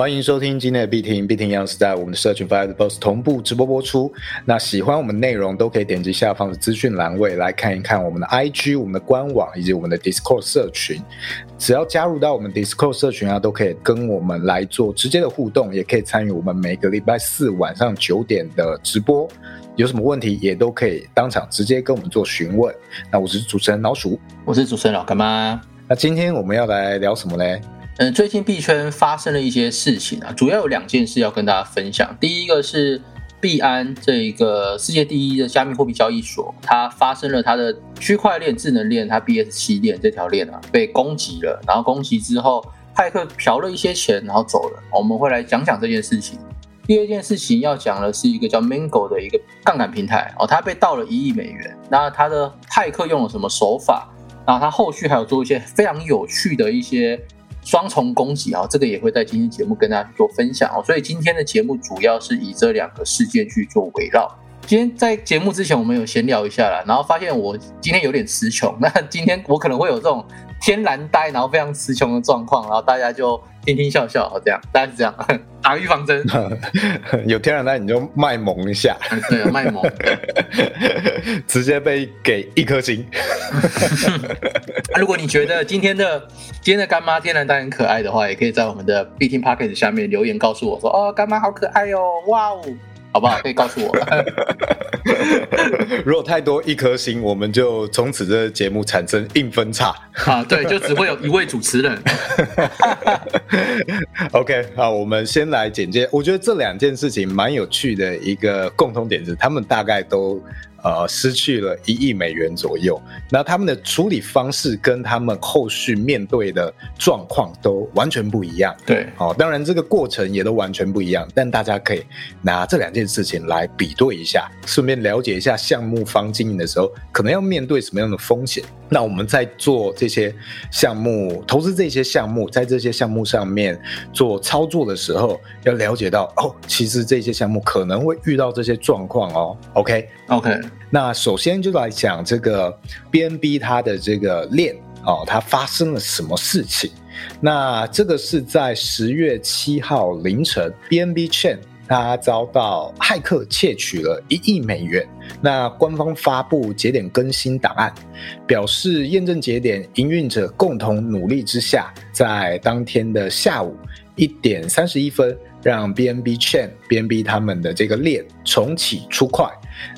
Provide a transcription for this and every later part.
欢迎收听今天的必听，必听一样是在我们的社群 Fire Boss 同步直播播出。那喜欢我们内容都可以点击下方的资讯栏位来看一看我们的 IG、我们的官网以及我们的 Discord 社群。只要加入到我们 Discord 社群啊，都可以跟我们来做直接的互动，也可以参与我们每个礼拜四晚上九点的直播。有什么问题也都可以当场直接跟我们做询问。那我是主持人老鼠，我是主持人老干妈。那今天我们要来聊什么呢？嗯，最近币圈发生了一些事情啊，主要有两件事要跟大家分享。第一个是币安这一个世界第一的加密货币交易所，它发生了它的区块链智能链，它 BSC 链这条链啊被攻击了，然后攻击之后，派克嫖了一些钱，然后走了。我们会来讲讲这件事情。第二件事情要讲的是一个叫 Mango 的一个杠杆平台哦，它被盗了一亿美元。那它的派克用了什么手法？然后它后续还有做一些非常有趣的一些。双重攻击啊，这个也会在今天节目跟大家去做分享哦。所以今天的节目主要是以这两个事件去做围绕。今天在节目之前，我们有闲聊一下了，然后发现我今天有点词穷。那今天我可能会有这种天然呆，然后非常词穷的状况，然后大家就听听笑笑，这样大家是这样，打预防针。有天然呆你就卖萌一下，对，卖萌，直接被给一颗星。如果你觉得今天的今天的干妈天然呆很可爱的话，也可以在我们的必听 Pocket 下面留言告诉我说：“哦，干妈好可爱哦，哇哦。”好不好？可以告诉我。如果太多一颗星，我们就从此这个节目产生硬分叉。啊，对，就只会有一位主持人。OK，好，我们先来简介。我觉得这两件事情蛮有趣的，一个共同点是，他们大概都。呃，失去了一亿美元左右，那他们的处理方式跟他们后续面对的状况都完全不一样。对，哦，当然这个过程也都完全不一样，但大家可以拿这两件事情来比对一下，顺便了解一下项目方经营的时候可能要面对什么样的风险。那我们在做这些项目、投资这些项目，在这些项目上面做操作的时候，要了解到哦，其实这些项目可能会遇到这些状况哦。OK，OK。那首先就来讲这个 BNB 它的这个链哦，它发生了什么事情？那这个是在十月七号凌晨，BNB Chain 它遭到骇客窃取了一亿美元。那官方发布节点更新档案，表示验证节点营运者共同努力之下，在当天的下午一点三十一分，让 BNB Chain BNB 他们的这个链重启出块。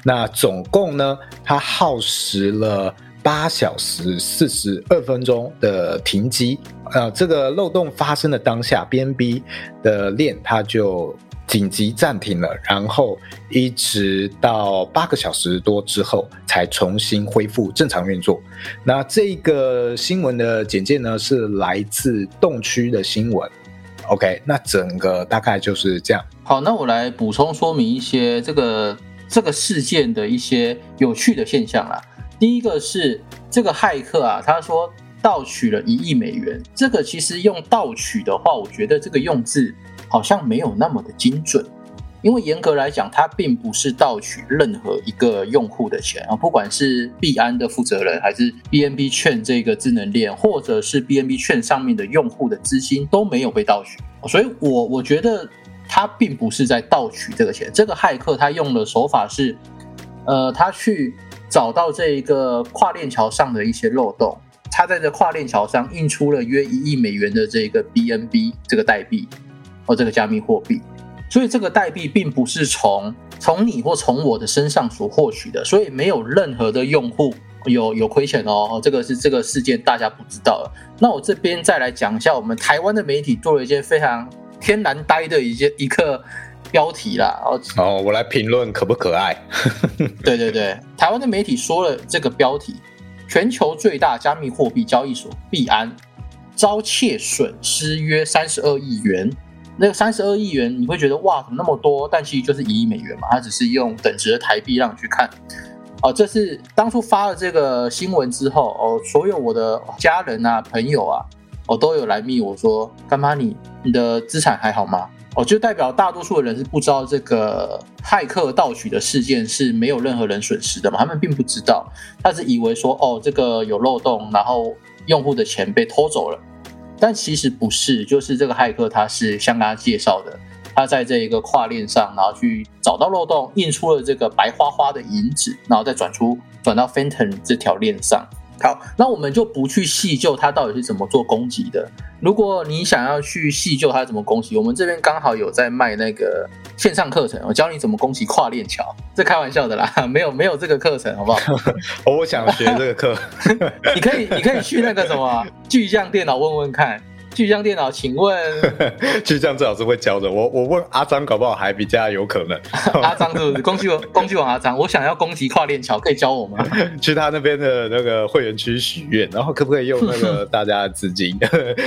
那总共呢，它耗时了八小时四十二分钟的停机。呃，这个漏洞发生的当下，BNB 的链它就紧急暂停了，然后一直到八个小时多之后才重新恢复正常运作。那这个新闻的简介呢，是来自洞区的新闻。OK，那整个大概就是这样。好，那我来补充说明一些这个。这个事件的一些有趣的现象啦。第一个是这个骇客啊，他说盗取了一亿美元。这个其实用盗取的话，我觉得这个用字好像没有那么的精准，因为严格来讲，它并不是盗取任何一个用户的钱啊，不管是币安的负责人，还是 BNB 券这个智能链，或者是 BNB 券上面的用户的资金都没有被盗取，所以我我觉得。他并不是在盗取这个钱，这个骇客他用的手法是，呃，他去找到这一个跨链桥上的一些漏洞，他在这跨链桥上印出了约一亿美元的这个 BNB 这个代币，哦这个加密货币，所以这个代币并不是从从你或从我的身上所获取的，所以没有任何的用户有有亏钱哦，这个是这个事件大家不知道。那我这边再来讲一下，我们台湾的媒体做了一件非常。天然呆的一件一个标题啦，哦哦，我来评论可不可爱？对对对，台湾的媒体说了这个标题：全球最大加密货币交易所币安遭窃损失约三十二亿元。那个三十二亿元，你会觉得哇，怎么那么多？但其实就是一亿美元嘛，它只是用等值的台币让你去看。哦，这是当初发了这个新闻之后，哦，所有我的家人啊、朋友啊。我都有来密我说干妈你你的资产还好吗？哦，就代表大多数的人是不知道这个骇客盗取的事件是没有任何人损失的嘛？他们并不知道，他是以为说哦这个有漏洞，然后用户的钱被偷走了。但其实不是，就是这个骇客他是像刚刚介绍的，他在这一个跨链上，然后去找到漏洞，印出了这个白花花的银纸，然后再转出转到 Phantom 这条链上。好，那我们就不去细究它到底是怎么做攻击的。如果你想要去细究它怎么攻击，我们这边刚好有在卖那个线上课程，我教你怎么攻击跨链桥。这开玩笑的啦，没有没有这个课程，好不好？我想学这个课，你可以你可以去那个什么巨匠电脑问问看。巨匠电脑，请问 巨匠最好是会教的。我我问阿张，搞不好还比较有可能。阿张是不是？工具王工具王阿张，我想要攻击跨链桥，可以教我吗？去他那边的那个会员区许愿，然后可不可以用那个大家的资金，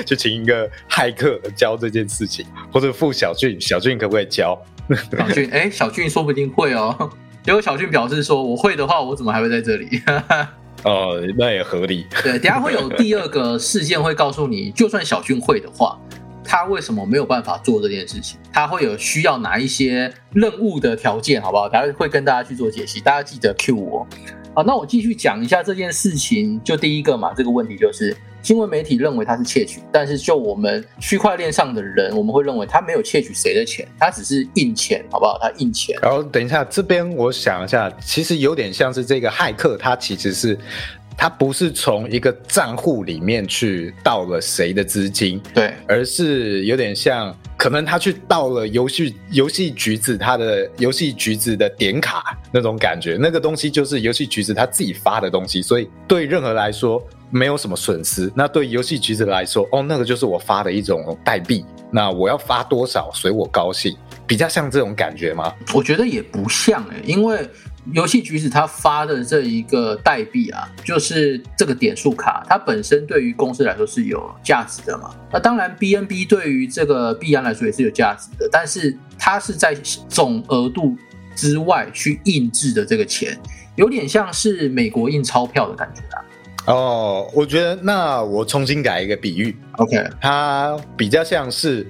就请一个骇客教这件事情，或者付小俊，小俊可不可以教？小俊，哎，小俊说不定会哦。结果小俊表示说，我会的话，我怎么还会在这里？哦，那也合理。对，等下会有第二个事件会告诉你，就算小俊会的话，他为什么没有办法做这件事情？他会有需要哪一些任务的条件，好不好？等下会跟大家去做解析，大家记得 Q 我。好，那我继续讲一下这件事情。就第一个嘛，这个问题就是。新闻媒体认为他是窃取，但是就我们区块链上的人，我们会认为他没有窃取谁的钱，他只是印钱，好不好？他印钱。然后等一下，这边我想一下，其实有点像是这个骇客，他其实是他不是从一个账户里面去盗了谁的资金，对，而是有点像，可能他去盗了游戏游戏橘子他的游戏橘子的点卡那种感觉，那个东西就是游戏橘子他自己发的东西，所以对任何来说。没有什么损失。那对游戏橘子来说，哦，那个就是我发的一种代币。那我要发多少随我高兴，比较像这种感觉吗？我觉得也不像诶，因为游戏橘子它发的这一个代币啊，就是这个点数卡，它本身对于公司来说是有价值的嘛。那当然，BNB 对于这个币安来说也是有价值的，但是它是在总额度之外去印制的这个钱，有点像是美国印钞票的感觉啊。哦，我觉得那我重新改一个比喻，OK，它比较像是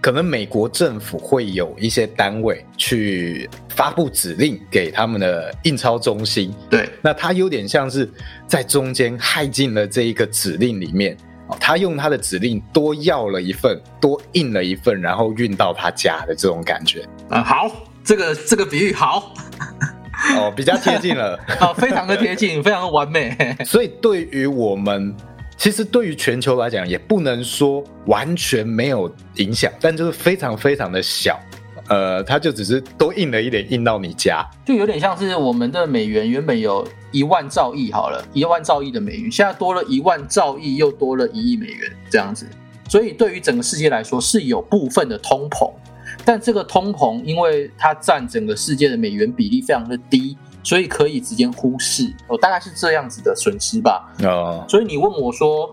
可能美国政府会有一些单位去发布指令给他们的印钞中心，对，那它有点像是在中间害进了这一个指令里面，哦他用他的指令多要了一份，多印了一份，然后运到他家的这种感觉。嗯，好，这个这个比喻好。哦，比较贴近了，哦，非常的贴近，非常的完美。所以对于我们，其实对于全球来讲，也不能说完全没有影响，但就是非常非常的小。呃，它就只是多印了一点，印到你家，就有点像是我们的美元原本有一万兆亿，好了，一万兆亿的美元，现在多了一万兆亿，又多了一亿美元这样子。所以对于整个世界来说，是有部分的通膨。但这个通膨，因为它占整个世界的美元比例非常的低，所以可以直接忽视。哦，大概是这样子的损失吧。哦，所以你问我说，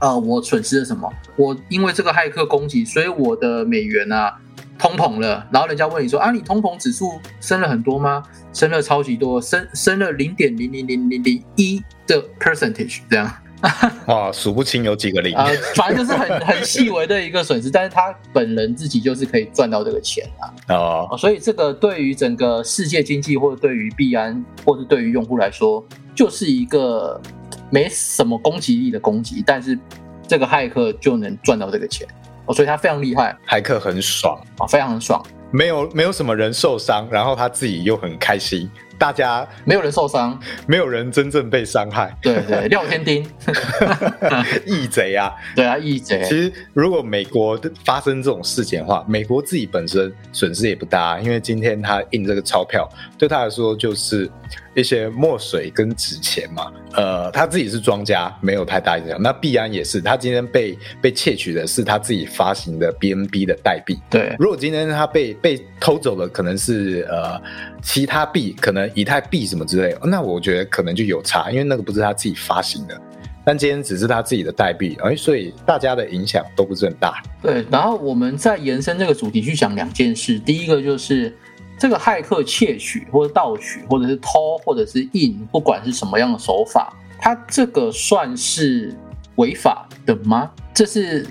呃，我损失了什么？我因为这个骇客攻击，所以我的美元啊通膨了。然后人家问你说，啊，你通膨指数升了很多吗？升了超级多，升升了零点零零零零零一的 percentage 这样。哇，数不清有几个零啊，反正就是很 很细微的一个损失，但是他本人自己就是可以赚到这个钱啊。哦，所以这个对于整个世界经济，或者对于币安，或者对于用户来说，就是一个没什么攻击力的攻击，但是这个骇客就能赚到这个钱哦，所以他非常厉害，骇客很爽。啊，非常很爽，没有没有什么人受伤，然后他自己又很开心。大家没有人受伤，没有人真正被伤害。对对，廖天丁，义贼啊！对啊，义贼。其实如果美国发生这种事情的话，美国自己本身损失也不大，因为今天他印这个钞票，对他来说就是。一些墨水跟纸钱嘛，呃，他自己是庄家，没有太大影响。那币安也是，他今天被被窃取的是他自己发行的 BNB 的代币。对，如果今天他被被偷走了，可能是呃其他币，可能以太币什么之类，那我觉得可能就有差，因为那个不是他自己发行的。但今天只是他自己的代币，哎，所以大家的影响都不是很大。对，然后我们再延伸这个主题去讲两件事，第一个就是。这个骇客窃取或者盗取，或者是偷，或者是印，不管是什么样的手法，它这个算是违法的吗？这是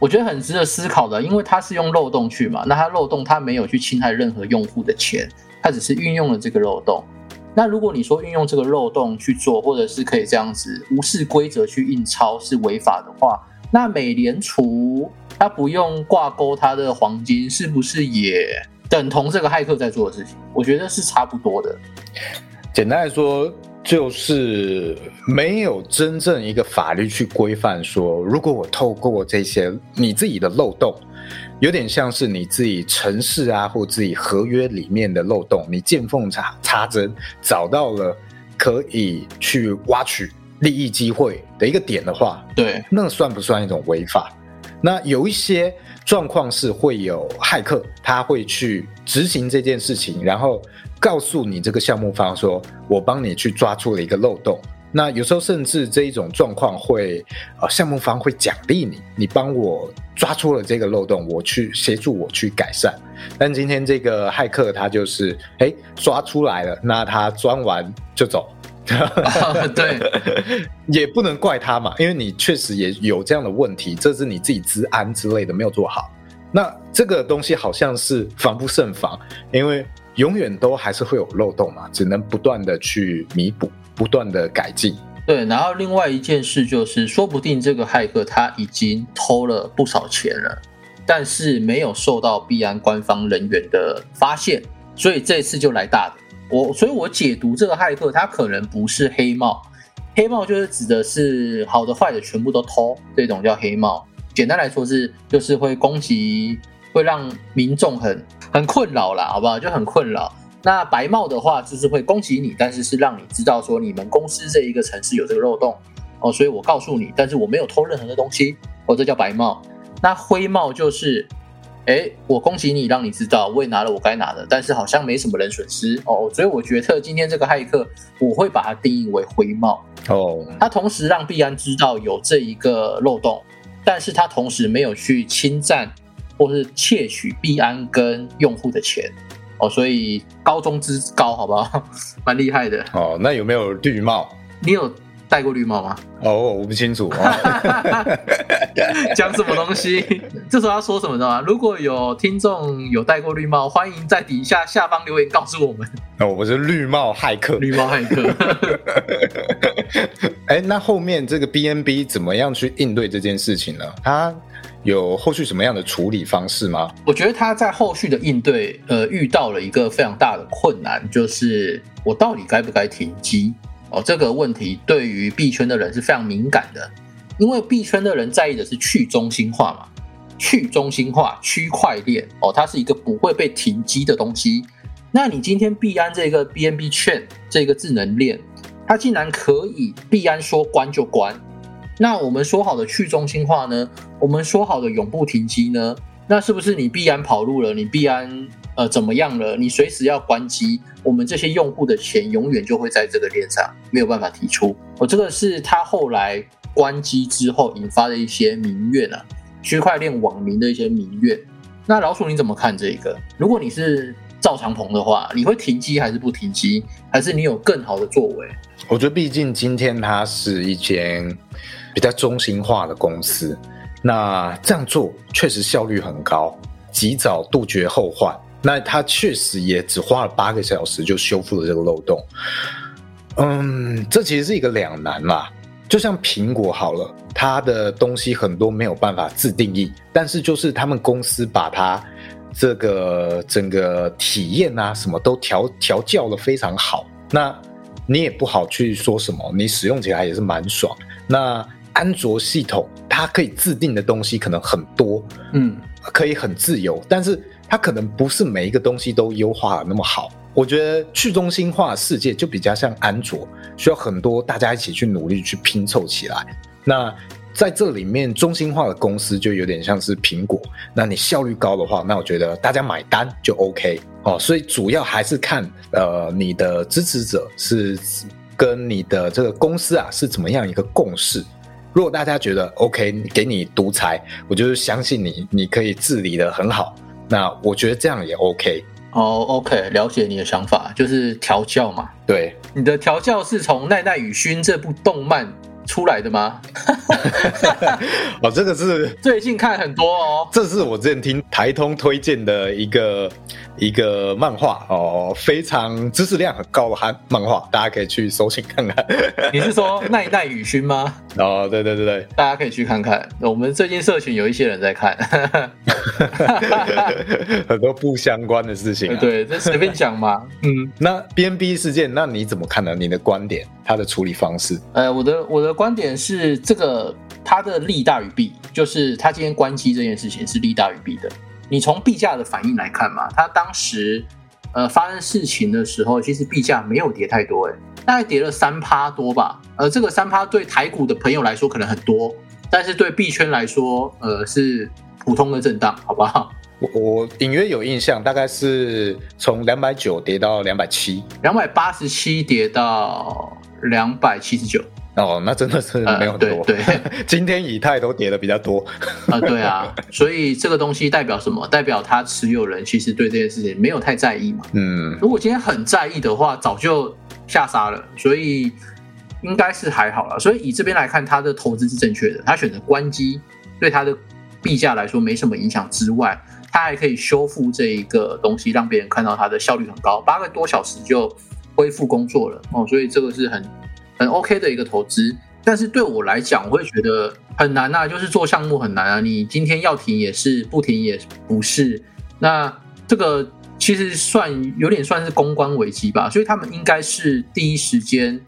我觉得很值得思考的，因为它是用漏洞去嘛，那它漏洞它没有去侵害任何用户的钱，它只是运用了这个漏洞。那如果你说运用这个漏洞去做，或者是可以这样子无视规则去印钞是违法的话，那美联储它不用挂钩它的黄金，是不是也等同这个骇客在做的事情？我觉得是差不多的。简单来说，就是没有真正一个法律去规范说，如果我透过这些你自己的漏洞，有点像是你自己城市啊或自己合约里面的漏洞，你见缝插插针找到了可以去挖取利益机会的一个点的话，对，那算不算一种违法？那有一些状况是会有骇客，他会去执行这件事情，然后告诉你这个项目方说，我帮你去抓住了一个漏洞。那有时候甚至这一种状况会，呃，项目方会奖励你，你帮我抓出了这个漏洞，我去协助我去改善。但今天这个骇客他就是，哎，抓出来了，那他钻完就走。对，也不能怪他嘛，因为你确实也有这样的问题，这是你自己治安之类的没有做好。那这个东西好像是防不胜防，因为永远都还是会有漏洞嘛，只能不断的去弥补，不断的改进。对，然后另外一件事就是，说不定这个骇客他已经偷了不少钱了，但是没有受到币安官方人员的发现，所以这次就来大的。我所以，我解读这个骇客，他可能不是黑帽，黑帽就是指的是好的坏的全部都偷，这种叫黑帽。简单来说是，就是会攻击，会让民众很很困扰啦，好不好？就很困扰。那白帽的话，就是会攻击你，但是是让你知道说你们公司这一个城市有这个漏洞哦，所以我告诉你，但是我没有偷任何的东西，哦，这叫白帽。那灰帽就是，哎，我恭喜你，让你知道我也拿了我该拿的，但是好像没什么人损失哦，所以我觉得今天这个骇客，我会把它定义为灰帽。哦，他同时让币安知道有这一个漏洞，但是他同时没有去侵占或是窃取币安跟用户的钱哦，所以高中之高，好不好？蛮厉害的。哦，那有没有绿帽？你有戴过绿帽吗？哦，我不清楚。哦 讲什么东西？这时候要说什么的吗？如果有听众有戴过绿帽，欢迎在底下下方留言告诉我们。哦，我是绿帽骇客。绿帽骇客。哎，那后面这个 BNB 怎么样去应对这件事情呢？它有后续什么样的处理方式吗？我觉得他在后续的应对，呃，遇到了一个非常大的困难，就是我到底该不该停机？哦，这个问题对于币圈的人是非常敏感的，因为币圈的人在意的是去中心化嘛，去中心化、区块链哦，它是一个不会被停机的东西。那你今天币安这个 BNB Chain 这个智能链，它竟然可以币安说关就关，那我们说好的去中心化呢？我们说好的永不停机呢？那是不是你必然跑路了？你必然呃怎么样了？你随时要关机，我们这些用户的钱永远就会在这个链上没有办法提出。哦，这个是他后来关机之后引发的一些民怨啊，区块链网民的一些民怨。那老鼠你怎么看这个？如果你是赵长鹏的话，你会停机还是不停机？还是你有更好的作为？我觉得，毕竟今天它是一间比较中心化的公司，那这样做确实效率很高，及早杜绝后患。那它确实也只花了八个小时就修复了这个漏洞。嗯，这其实是一个两难啦。就像苹果好了，它的东西很多没有办法自定义，但是就是他们公司把它这个整个体验啊，什么都调调教的非常好。那你也不好去说什么，你使用起来也是蛮爽。那安卓系统它可以自定的东西可能很多，嗯，可以很自由，但是它可能不是每一个东西都优化的那么好。我觉得去中心化世界就比较像安卓，需要很多大家一起去努力去拼凑起来。那在这里面，中心化的公司就有点像是苹果。那你效率高的话，那我觉得大家买单就 OK 哦。所以主要还是看呃你的支持者是跟你的这个公司啊是怎么样一个共识。如果大家觉得 OK，给你独裁，我就是相信你，你可以治理的很好。那我觉得这样也 OK。哦，OK，了解你的想法，就是调教嘛。对，你的调教是从《奈奈与勋》这部动漫出来的吗？哦，这个是最近看很多哦。这是我之前听台通推荐的一个一个漫画哦，非常知识量很高的漫漫画，大家可以去搜寻看看。你是说奈奈雨勋吗？哦，对对对对，大家可以去看看。我们最近社群有一些人在看，很多不相关的事情。对，这随便讲嘛。嗯，那 B N B 事件，那你怎么看呢？你的观点，他的处理方式？呃，我的我的观点是，这个它的利大于弊，就是他今天关机这件事情是利大于弊的。你从币价的反应来看嘛，它当时呃发生事情的时候，其实币价没有跌太多，哎，大概跌了三趴多吧。呃，这个三趴对台股的朋友来说可能很多，但是对币圈来说，呃是普通的震荡，好不好？我我隐约有印象，大概是从两百九跌到两百七，两百八十七跌到两百七十九。哦，那真的是没有很多。对，今天以太都跌的比较多。啊，对啊，所以这个东西代表什么？代表他持有人其实对这件事情没有太在意嘛。嗯，如果今天很在意的话，早就下杀了。所以应该是还好了。所以以这边来看，他的投资是正确的。他选择关机，对他的币价来说没什么影响之外，他还可以修复这一个东西，让别人看到他的效率很高，八个多小时就恢复工作了。哦，所以这个是很。很 OK 的一个投资，但是对我来讲，我会觉得很难呐，就是做项目很难啊。你今天要停也是，不停也不是。那这个其实算有点算是公关危机吧，所以他们应该是第一时间，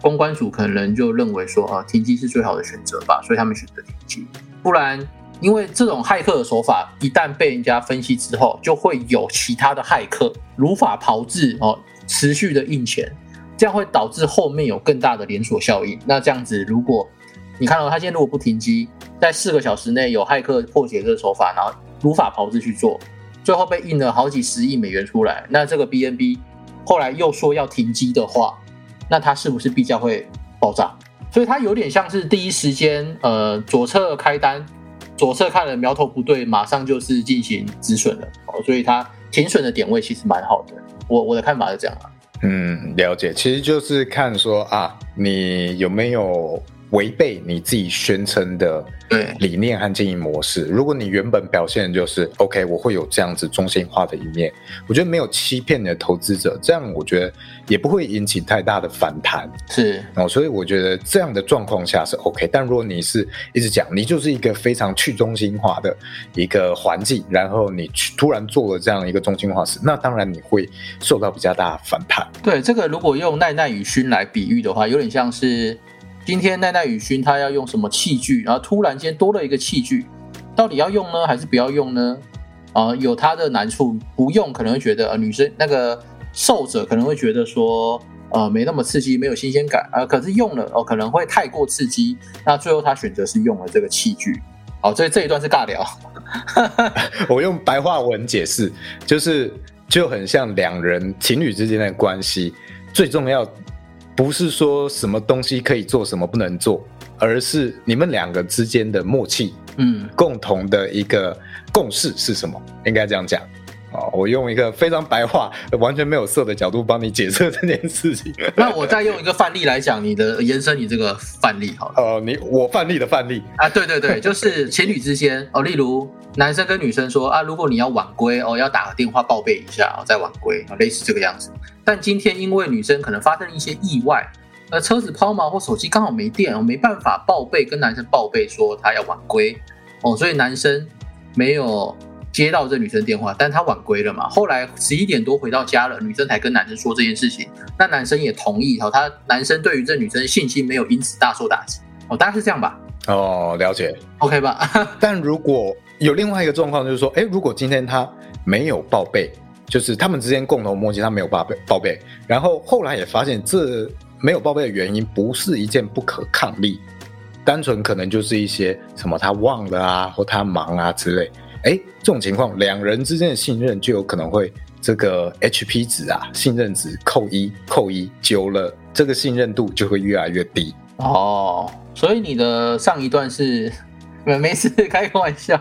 公关组可能就认为说啊，停机是最好的选择吧，所以他们选择停机。不然，因为这种骇客的手法一旦被人家分析之后，就会有其他的骇客如法炮制哦，持续的印钱。这样会导致后面有更大的连锁效应。那这样子，如果你看到他今天如果不停机，在四个小时内有骇客破解这个手法，然后如法炮制去做，最后被印了好几十亿美元出来，那这个 B N B 后来又说要停机的话，那它是不是币价会爆炸？所以它有点像是第一时间，呃，左侧开单，左侧看了苗头不对，马上就是进行止损了。哦，所以它停损的点位其实蛮好的。我我的看法是这样啊。嗯，了解，其实就是看说啊，你有没有违背你自己宣称的。对理念和经营模式，如果你原本表现就是 OK，我会有这样子中心化的一面，我觉得没有欺骗你的投资者，这样我觉得也不会引起太大的反弹。是哦，所以我觉得这样的状况下是 OK。但如果你是一直讲你就是一个非常去中心化的一个环境，然后你突然做了这样一个中心化事，那当然你会受到比较大的反弹。对这个，如果用奈奈与勋来比喻的话，有点像是。今天奈奈雨勋他要用什么器具？然后突然间多了一个器具，到底要用呢，还是不要用呢？啊，有它的难处，不用可能会觉得呃，女生那个受者可能会觉得说呃没那么刺激，没有新鲜感啊。可是用了哦，可能会太过刺激。那最后他选择是用了这个器具。好，这这一段是尬聊。我用白话文解释，就是就很像两人情侣之间的关系，最重要。不是说什么东西可以做，什么不能做，而是你们两个之间的默契，嗯，共同的一个共识是什么？应该这样讲。哦，我用一个非常白话、完全没有色的角度帮你解释这件事情。那我再用一个范例来讲，你的延伸你这个范例好了。呃，你我范例的范例啊，对对对，就是情侣之间哦，例如男生跟女生说啊，如果你要晚归哦，要打个电话报备一下哦，再晚归啊，类似这个样子。但今天因为女生可能发生一些意外，呃，车子抛锚或手机刚好没电哦，没办法报备跟男生报备说他要晚归哦，所以男生没有。接到这女生电话，但他晚归了嘛？后来十一点多回到家了，女生才跟男生说这件事情，那男生也同意哈。他男生对于这女生信心没有因此大受打击哦，大概是这样吧？哦，了解，OK 吧？但如果有另外一个状况，就是说，哎，如果今天他没有报备，就是他们之间共同默契，他没有报备报备，然后后来也发现这没有报备的原因不是一件不可抗力，单纯可能就是一些什么他忘了啊，或他忙啊之类。哎，这种情况，两人之间的信任就有可能会这个 HP 值啊，信任值扣一扣一，久了这个信任度就会越来越低。哦，所以你的上一段是没没事，开个玩笑。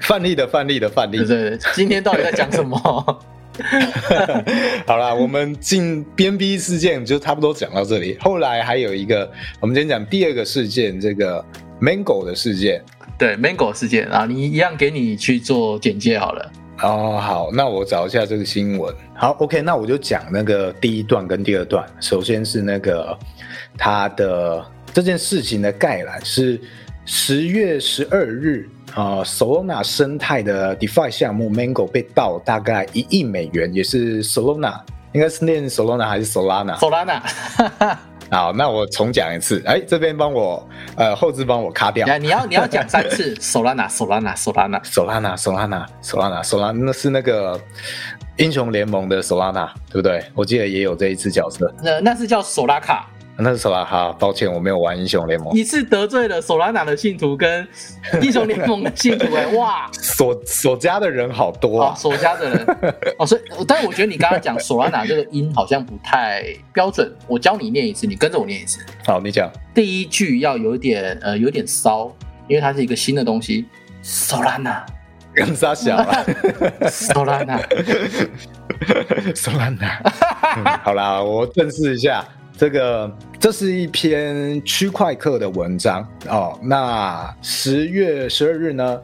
范例的范例的范例，对，今天到底在讲什么？好了，我们进编逼事件就差不多讲到这里。后来还有一个，我们今天讲第二个事件，这个。Mango 的事件，对 Mango 事件啊，你一样给你去做简介好了。哦，好，那我找一下这个新闻。好，OK，那我就讲那个第一段跟第二段。首先是那个他的这件事情的概览是十月十二日啊，Solana 生态的 DeFi 项目 Mango 被盗大概一亿美元，也是 Solana，应该是念 Solana 还是 Solana？Solana。好，那我重讲一次。哎，这边帮我，呃，后置帮我卡掉。你要你要讲三次。Solana，Solana，Solana，Solana，Solana，Solana，那是那个英雄联盟的 Solana，对不对？我记得也有这一次角色。那那是叫索拉卡。那是索拉哈，抱歉，我没有玩英雄联盟。你是得罪了索拉娜的信徒跟英雄联盟的信徒哎，哇！索索家的人好多啊，索家的人哦，所以，但是我觉得你刚刚讲索拉娜这个音好像不太标准，我教你念一次，你跟着我念一次。好，你讲。第一句要有点呃有点骚，因为它是一个新的东西。索拉娜，更傻小了。索拉娜，索拉娜。好啦，我正式一下。这个这是一篇区块客的文章哦。那十月十二日呢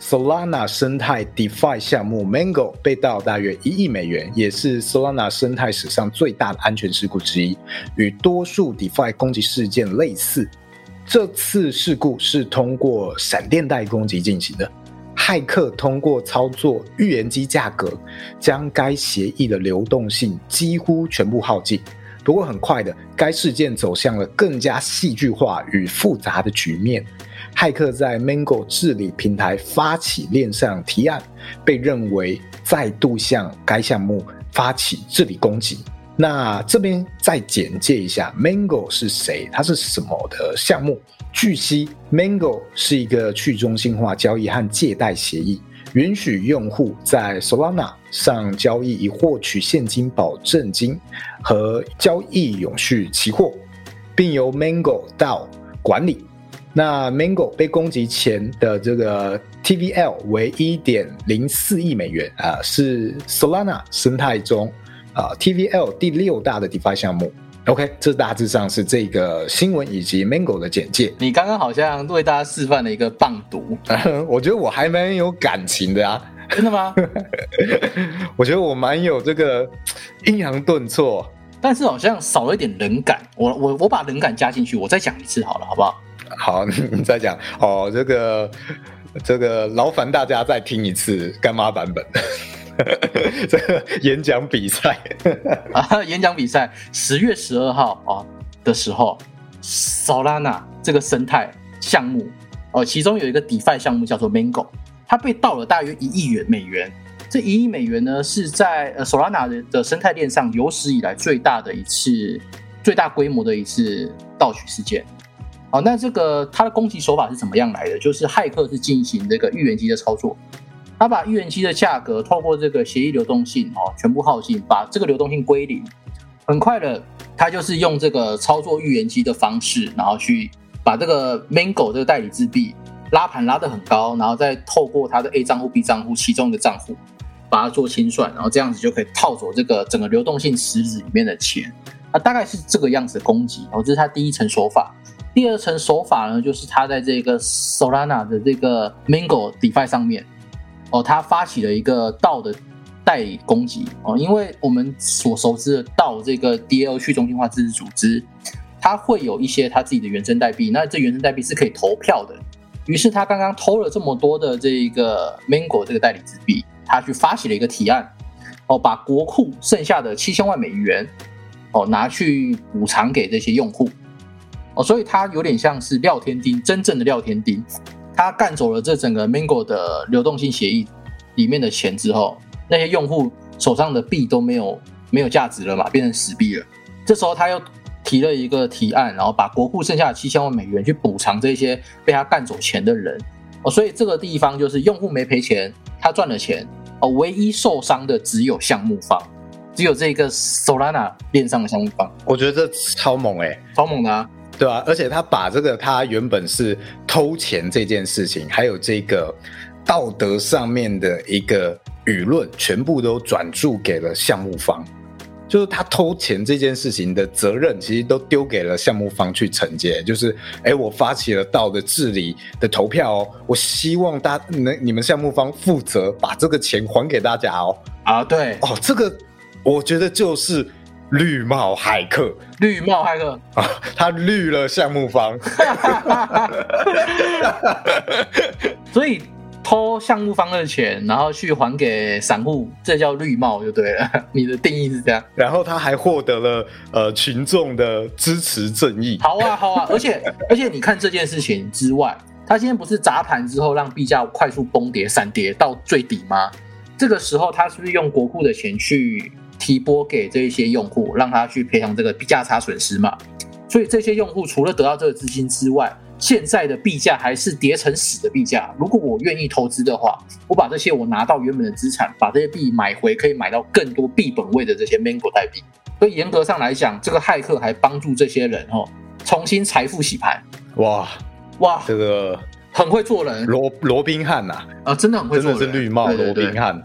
，Solana 生态 DeFi 项目 Mango 被盗大约一亿美元，也是 Solana 生态史上最大的安全事故之一，与多数 DeFi 攻击事件类似。这次事故是通过闪电贷攻击进行的，骇客通过操作预言机价格，将该协议的流动性几乎全部耗尽。不过很快的，该事件走向了更加戏剧化与复杂的局面。骇客在 Mango 治理平台发起链上提案，被认为再度向该项目发起治理攻击。那这边再简介一下，Mango 是谁？它是什么的项目？据悉，Mango 是一个去中心化交易和借贷协议。允许用户在 Solana 上交易以获取现金保证金和交易永续期货，并由 Mango 到管理。那 Mango 被攻击前的这个 TVL 为一点零四亿美元啊，是 Solana 生态中啊 TVL 第六大的 DeFi 项目。OK，这大致上是这个新闻以及 Mango 的简介。你刚刚好像为大家示范了一个棒读，我觉得我还蛮有感情的啊。真的吗？我觉得我蛮有这个阴阳顿挫，但是好像少了一点人感。我我我把冷感加进去，我再讲一次好了，好不好？好，你再讲哦。这个这个劳烦大家再听一次干妈版本。这个演讲比赛 啊，演讲比赛十月十二号啊的时候，Solana 这个生态项目哦，其中有一个 DeFi 项目叫做 Mango，它被盗了大约一亿元美元。这一亿美元呢，是在呃 Solana 的生态链上有史以来最大的一次、最大规模的一次盗取事件。好，那这个它的攻击手法是怎么样来的？就是骇客是进行这个预言机的操作。他把预言机的价格透过这个协议流动性哦，全部耗尽，把这个流动性归零。很快的，他就是用这个操作预言机的方式，然后去把这个 Mango 这个代理之币拉盘拉得很高，然后再透过他的 A 账户、B 账户其中一个账户，把它做清算，然后这样子就可以套走这个整个流动性池子里面的钱。啊，大概是这个样子的攻击。哦，这是他第一层手法。第二层手法呢，就是他在这个 Solana 的这个 Mango DeFi 上面。哦，他发起了一个道的代理攻击哦，因为我们所熟知的道这个 DAO 去中心化自治组织，它会有一些它自己的原生代币，那这原生代币是可以投票的。于是他刚刚偷了这么多的这个 Mango 这个代理纸币，他去发起了一个提案，哦，把国库剩下的七千万美元哦拿去补偿给这些用户，哦，所以他有点像是廖天丁，真正的廖天丁。他干走了这整个 Mango 的流动性协议里面的钱之后，那些用户手上的币都没有没有价值了嘛，变成死币了。这时候他又提了一个提案，然后把国库剩下的七千万美元去补偿这些被他干走钱的人。哦，所以这个地方就是用户没赔钱，他赚了钱。哦，唯一受伤的只有项目方，只有这个 Solana 链上的项目方。我觉得这超猛哎，超猛的。对啊，而且他把这个他原本是偷钱这件事情，还有这个道德上面的一个舆论，全部都转注给了项目方。就是他偷钱这件事情的责任，其实都丢给了项目方去承接。就是，哎，我发起了道的治理的投票哦，我希望大能你们项目方负责把这个钱还给大家哦。啊，对，哦，这个我觉得就是绿帽骇客，绿帽骇客啊，他绿了项目方，所以。偷项目方的钱，然后去还给散户，这叫绿帽就对了。你的定义是这样。然后他还获得了呃群众的支持正义。好啊，好啊。而且 而且你看这件事情之外，他今天不是砸盘之后让币价快速崩跌、闪跌到最底吗？这个时候他是不是用国库的钱去提拨给这一些用户，让他去赔偿这个币价差损失嘛？所以这些用户除了得到这个资金之外，现在的币价还是跌成死的币价。如果我愿意投资的话，我把这些我拿到原本的资产，把这些币买回，可以买到更多币本位的这些 Mango 代币。所以严格上来讲，这个骇客还帮助这些人哦，重新财富洗盘。哇哇，这个很会做人，罗罗宾汉呐啊，真的很会做人，真的是绿帽罗宾汉。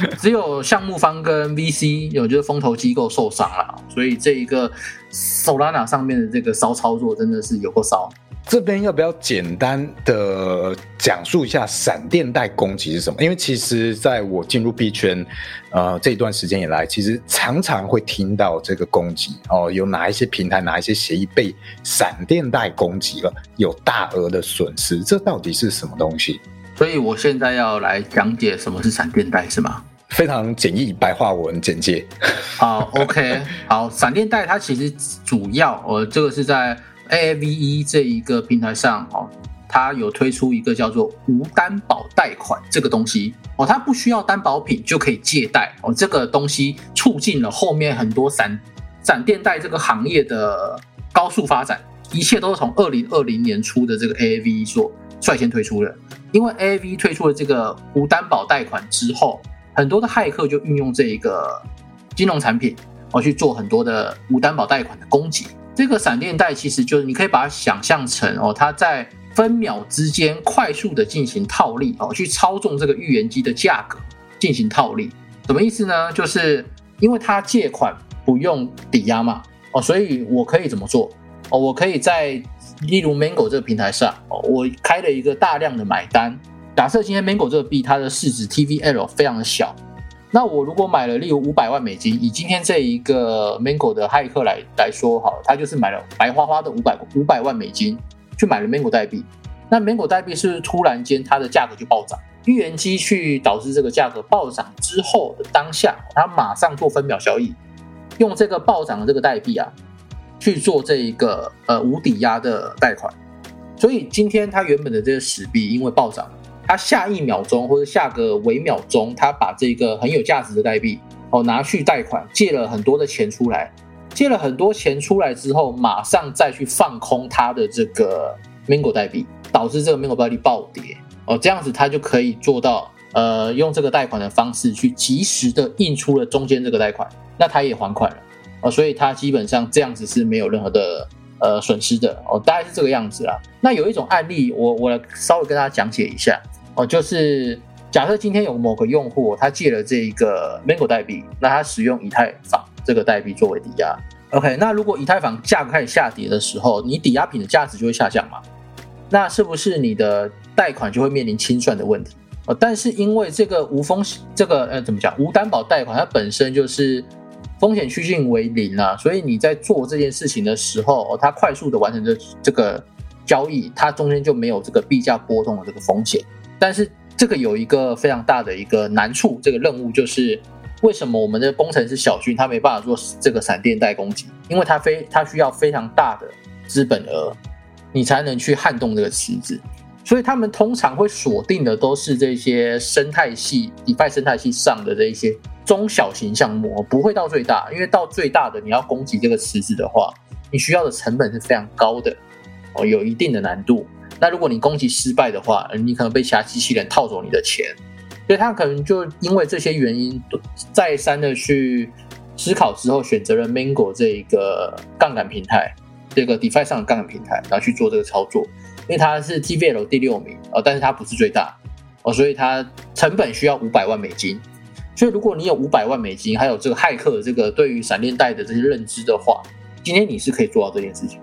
只有项目方跟 VC 有就是风投机构受伤了，所以这一个。Solana 上面的这个骚操作真的是有够骚。这边要不要简单的讲述一下闪电贷攻击是什么？因为其实在我进入币圈，呃，这一段时间以来，其实常常会听到这个攻击哦，有哪一些平台、哪一些协议被闪电贷攻击了，有大额的损失，这到底是什么东西？所以我现在要来讲解什么是闪电贷，是吗？非常简易白话文简介。好，OK，好，闪电贷它其实主要，呃，这个是在 AAVE 这一个平台上，哦，它有推出一个叫做无担保贷款这个东西，哦，它不需要担保品就可以借贷，哦，这个东西促进了后面很多闪闪电贷这个行业的高速发展，一切都是从二零二零年初的这个 AAVE 所率先推出了，因为 A V 推出了这个无担保贷款之后。很多的骇客就运用这一个金融产品，哦去做很多的无担保贷款的攻击。这个闪电贷其实就是你可以把它想象成哦，它在分秒之间快速的进行套利哦，去操纵这个预言机的价格进行套利。什么意思呢？就是因为它借款不用抵押嘛，哦，所以我可以怎么做？哦，我可以在例如 Mango 这个平台上，我开了一个大量的买单。假设今天 Mango 这个币它的市值 TVL 非常的小，那我如果买了例如五百万美金，以今天这一个 Mango 的骇客来来说，好，他就是买了白花花的五百五百万美金去买了 Mango 代币，那 Mango 代币是不是突然间它的价格就暴涨，预言机去导致这个价格暴涨之后的当下，它马上做分秒交易，用这个暴涨的这个代币啊去做这一个呃无抵押的贷款，所以今天它原本的这个死币因为暴涨。他下一秒钟或者下个微秒钟，他把这个很有价值的代币哦拿去贷款，借了很多的钱出来，借了很多钱出来之后，马上再去放空他的这个 Mango 代币，导致这个 Mango 代币暴跌。哦，这样子他就可以做到呃用这个贷款的方式去及时的印出了中间这个贷款，那他也还款了。哦，所以他基本上这样子是没有任何的呃损失的哦，大概是这个样子啦。那有一种案例，我我来稍微跟大家讲解一下。哦，就是假设今天有某个用户，他借了这一个 Mango 代币，那他使用以太坊这个代币作为抵押。OK，那如果以太坊价格开始下跌的时候，你抵押品的价值就会下降嘛？那是不是你的贷款就会面临清算的问题？哦，但是因为这个无风险，这个呃怎么讲？无担保贷款它本身就是风险趋近为零啊，所以你在做这件事情的时候，它快速的完成这这个交易，它中间就没有这个币价波动的这个风险。但是这个有一个非常大的一个难处，这个任务就是为什么我们的工程师小军他没办法做这个闪电带攻击？因为他非他需要非常大的资本额，你才能去撼动这个池子。所以他们通常会锁定的都是这些生态系、DeFi 生态系上的这一些中小型项目，不会到最大，因为到最大的你要攻击这个池子的话，你需要的成本是非常高的哦，有一定的难度。那如果你攻击失败的话，你可能被其他机器人套走你的钱，所以他可能就因为这些原因，再三的去思考之后，选择了 Mango 这一个杠杆平台，这个 DeFi 上的杠杆平台，然后去做这个操作，因为它是 TVL 第六名哦，但是它不是最大哦，所以它成本需要五百万美金，所以如果你有五百万美金，还有这个骇客这个对于闪电贷的这些认知的话，今天你是可以做到这件事情，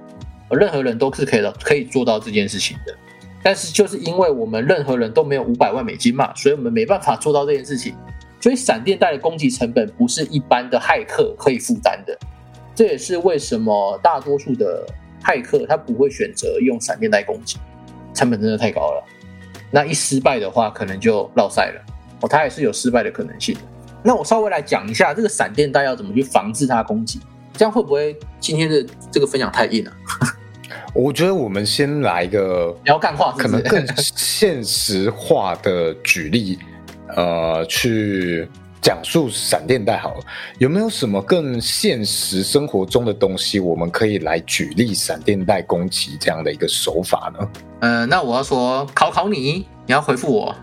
任何人都是可以的，可以做到这件事情的。但是就是因为我们任何人都没有五百万美金嘛，所以我们没办法做到这件事情。所以闪电贷的攻击成本不是一般的骇客可以负担的，这也是为什么大多数的骇客他不会选择用闪电贷攻击，成本真的太高了。那一失败的话，可能就落赛了。哦，它也是有失败的可能性的。那我稍微来讲一下这个闪电贷要怎么去防治它攻击，这样会不会今天的这个分享太硬了？我觉得我们先来一个要干话，可能更现实化的举例。呃，去讲述闪电贷好了，有没有什么更现实生活中的东西，我们可以来举例闪电贷攻击这样的一个手法呢？呃，那我要说考考你，你要回复我，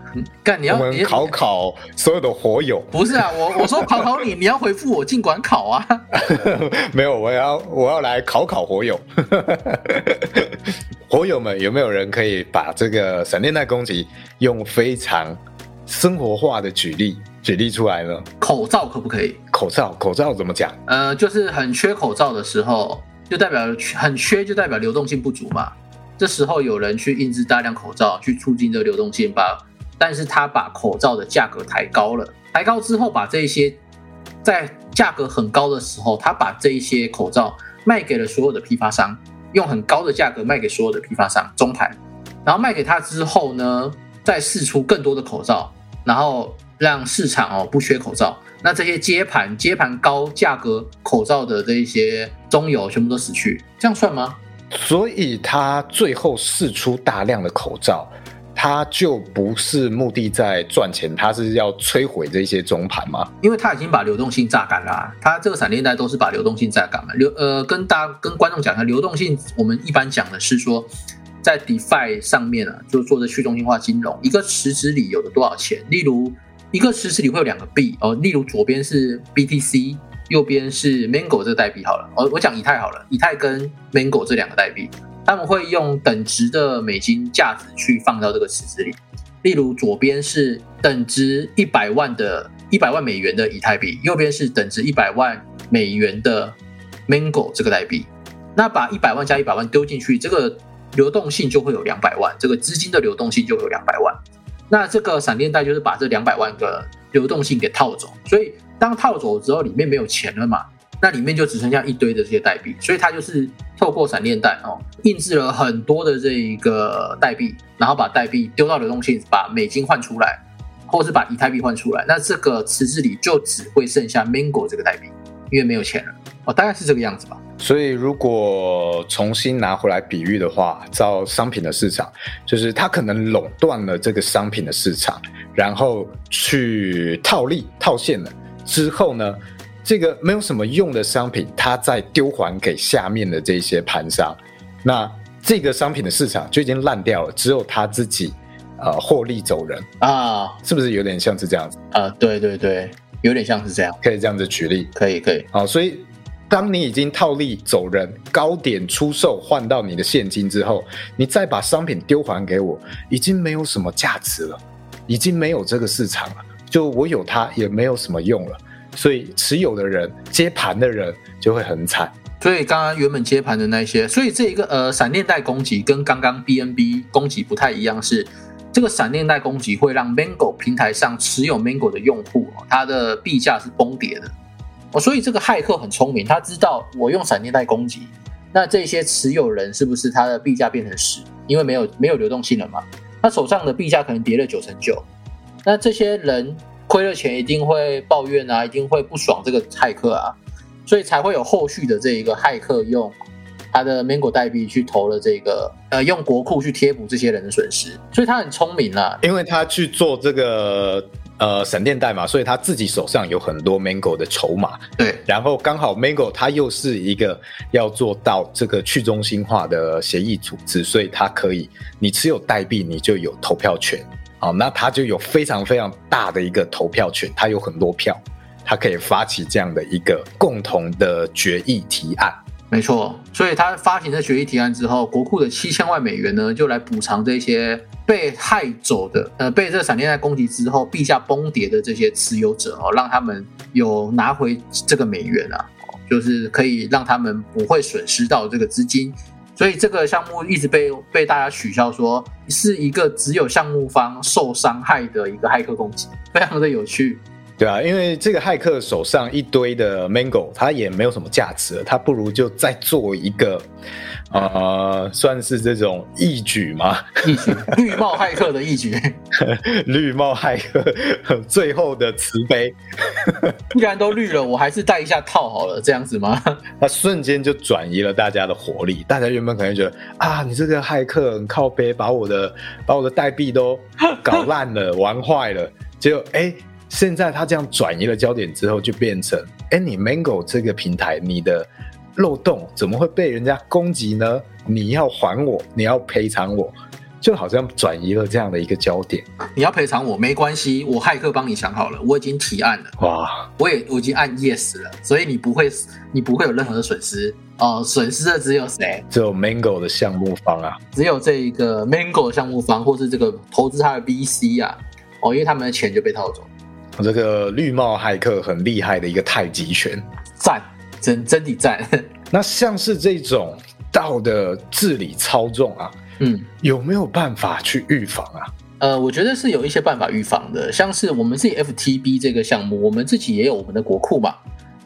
干你要我们考考所有的火友，不是啊，我我说考考你，你要回复我，尽管考啊，没有，我要我要来考考火友，火友们有没有人可以把这个闪电弹攻击用非常。生活化的举例举例出来呢？口罩可不可以？口罩口罩怎么讲？呃，就是很缺口罩的时候，就代表很缺，就代表流动性不足嘛。这时候有人去印制大量口罩，去促进这个流动性吧。但是他把口罩的价格抬高了，抬高之后，把这些在价格很高的时候，他把这一些口罩卖给了所有的批发商，用很高的价格卖给所有的批发商中盘，然后卖给他之后呢？再试出更多的口罩，然后让市场哦不缺口罩，那这些接盘接盘高价格口罩的这一些中游全部都死去，这样算吗？所以他最后试出大量的口罩，他就不是目的在赚钱，他是要摧毁这些中盘吗？因为他已经把流动性榨干了，他这个闪电贷都是把流动性榨干嘛。流呃，跟大家跟观众讲一下，流动性我们一般讲的是说。在 DeFi 上面啊，就做的去中心化金融，一个池子里有的多少钱？例如，一个池子里会有两个币哦，例如左边是 BTC，右边是 Mango 这个代币好了。我，我讲以太好了，以太跟 Mango 这两个代币，他们会用等值的美金价值去放到这个池子里。例如，左边是等值一百万的一百万美元的以太币，右边是等值一百万美元的 Mango 这个代币。那把一百万加一百万丢进去，这个。流动性就会有两百万，这个资金的流动性就有两百万。那这个闪电贷就是把这两百万个流动性给套走，所以当套走之后，里面没有钱了嘛，那里面就只剩下一堆的这些代币。所以它就是透过闪电贷哦，印制了很多的这一个代币，然后把代币丢到流动性，把美金换出来，或是把以太币换出来。那这个池子里就只会剩下 Mango 这个代币，因为没有钱了哦，大概是这个样子吧。所以，如果重新拿回来比喻的话，照商品的市场，就是它可能垄断了这个商品的市场，然后去套利套现了之后呢，这个没有什么用的商品，它再丢还给下面的这些盘商，那这个商品的市场就已经烂掉了，只有他自己呃获利走人啊，是不是有点像是这样子啊？对对对，有点像是这样，可以这样子举例，可以可以，好，所以。当你已经套利走人，高点出售换到你的现金之后，你再把商品丢还给我，已经没有什么价值了，已经没有这个市场了。就我有它也没有什么用了，所以持有的人接盘的人就会很惨。所以刚刚原本接盘的那些，所以这一个呃闪电贷攻击跟刚刚 BNB 攻击不太一样，是这个闪电贷攻击会让 Mango 平台上持有 Mango 的用户，它的币价是崩跌的。哦，所以这个骇客很聪明，他知道我用闪电贷攻击，那这些持有人是不是他的币价变成十？因为没有没有流动性了嘛，他手上的币价可能跌了九成九，那这些人亏了钱一定会抱怨啊，一定会不爽这个骇客啊，所以才会有后续的这一个骇客用他的 Mango 代币去投了这个，呃，用国库去贴补这些人的损失，所以他很聪明啊，因为他去做这个。呃，闪电代码，所以他自己手上有很多 Mango 的筹码。对，然后刚好 Mango 它又是一个要做到这个去中心化的协议组织，所以它可以，你持有代币，你就有投票权。好，那它就有非常非常大的一个投票权，它有很多票，它可以发起这样的一个共同的决议提案。没错，所以他发行这决议提案之后，国库的七千万美元呢，就来补偿这些被害走的，呃，被这闪电战攻击之后币价崩跌的这些持有者哦，让他们有拿回这个美元啊，就是可以让他们不会损失到这个资金。所以这个项目一直被被大家取笑，说是一个只有项目方受伤害的一个骇客攻击，非常的有趣。对啊，因为这个骇客手上一堆的 Mango，他也没有什么价值了，他不如就再做一个，呃，算是这种义举嘛，义举，绿帽骇客的义举，绿帽骇客最后的慈悲，既然都绿了，我还是戴一下套好了，这样子吗？他瞬间就转移了大家的活力，大家原本可能觉得啊，你这个骇客很靠背，把我的把我的代币都搞烂了，玩坏了，结果哎。现在他这样转移了焦点之后，就变成：哎，你 Mango 这个平台，你的漏洞怎么会被人家攻击呢？你要还我，你要赔偿我，就好像转移了这样的一个焦点。你要赔偿我没关系，我骇客帮你想好了，我已经提案了。哇，我也我已经按 Yes 了，所以你不会你不会有任何的损失哦。损失的只有谁？只有 Mango 的项目方啊，只有这一个 Mango 的项目方，或是这个投资他的 VC 啊，哦，因为他们的钱就被套走。这个绿帽骇客很厉害的一个太极拳，赞，真真的赞。那像是这种道的治理操纵啊，嗯，有没有办法去预防啊？呃，我觉得是有一些办法预防的，像是我们自己 FTB 这个项目，我们自己也有我们的国库嘛。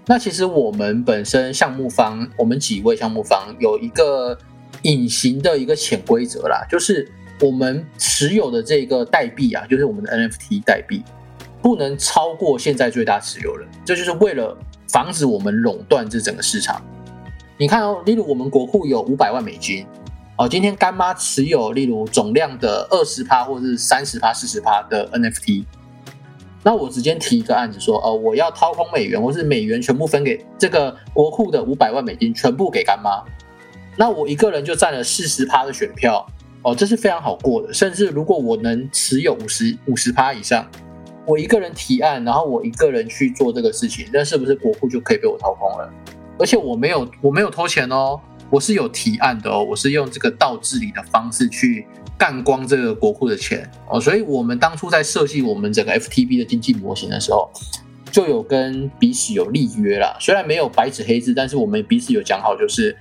那其实我们本身项目方，我们几位项目方有一个隐形的一个潜规则啦，就是我们持有的这个代币啊，就是我们的 NFT 代币。不能超过现在最大持有人，这就是为了防止我们垄断这整个市场。你看哦，例如我们国库有五百万美金，哦，今天干妈持有例如总量的二十趴或者是三十趴、四十趴的 NFT，那我直接提一个案子说，哦，我要掏空美元，或是美元全部分给这个国库的五百万美金全部给干妈，那我一个人就占了四十趴的选票，哦，这是非常好过的。甚至如果我能持有五十五十趴以上。我一个人提案，然后我一个人去做这个事情，那是不是国库就可以被我掏空了？而且我没有，我没有偷钱哦，我是有提案的哦，我是用这个倒治理的方式去干光这个国库的钱哦。所以，我们当初在设计我们整个 FTB 的经济模型的时候，就有跟彼此有立约啦。虽然没有白纸黑字，但是我们彼此有讲好，就是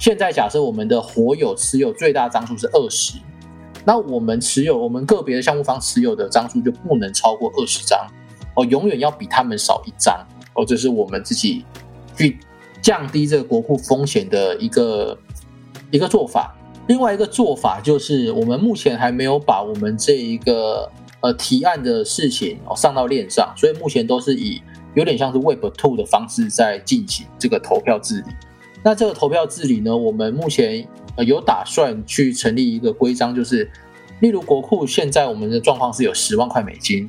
现在假设我们的活有持有最大张数是二十。那我们持有我们个别的项目方持有的张数就不能超过二十张哦，永远要比他们少一张哦，这是我们自己去降低这个国库风险的一个一个做法。另外一个做法就是，我们目前还没有把我们这一个呃提案的事情哦上到链上，所以目前都是以有点像是 Web Two 的方式在进行这个投票治理。那这个投票治理呢，我们目前。呃，有打算去成立一个规章，就是例如国库现在我们的状况是有十万块美金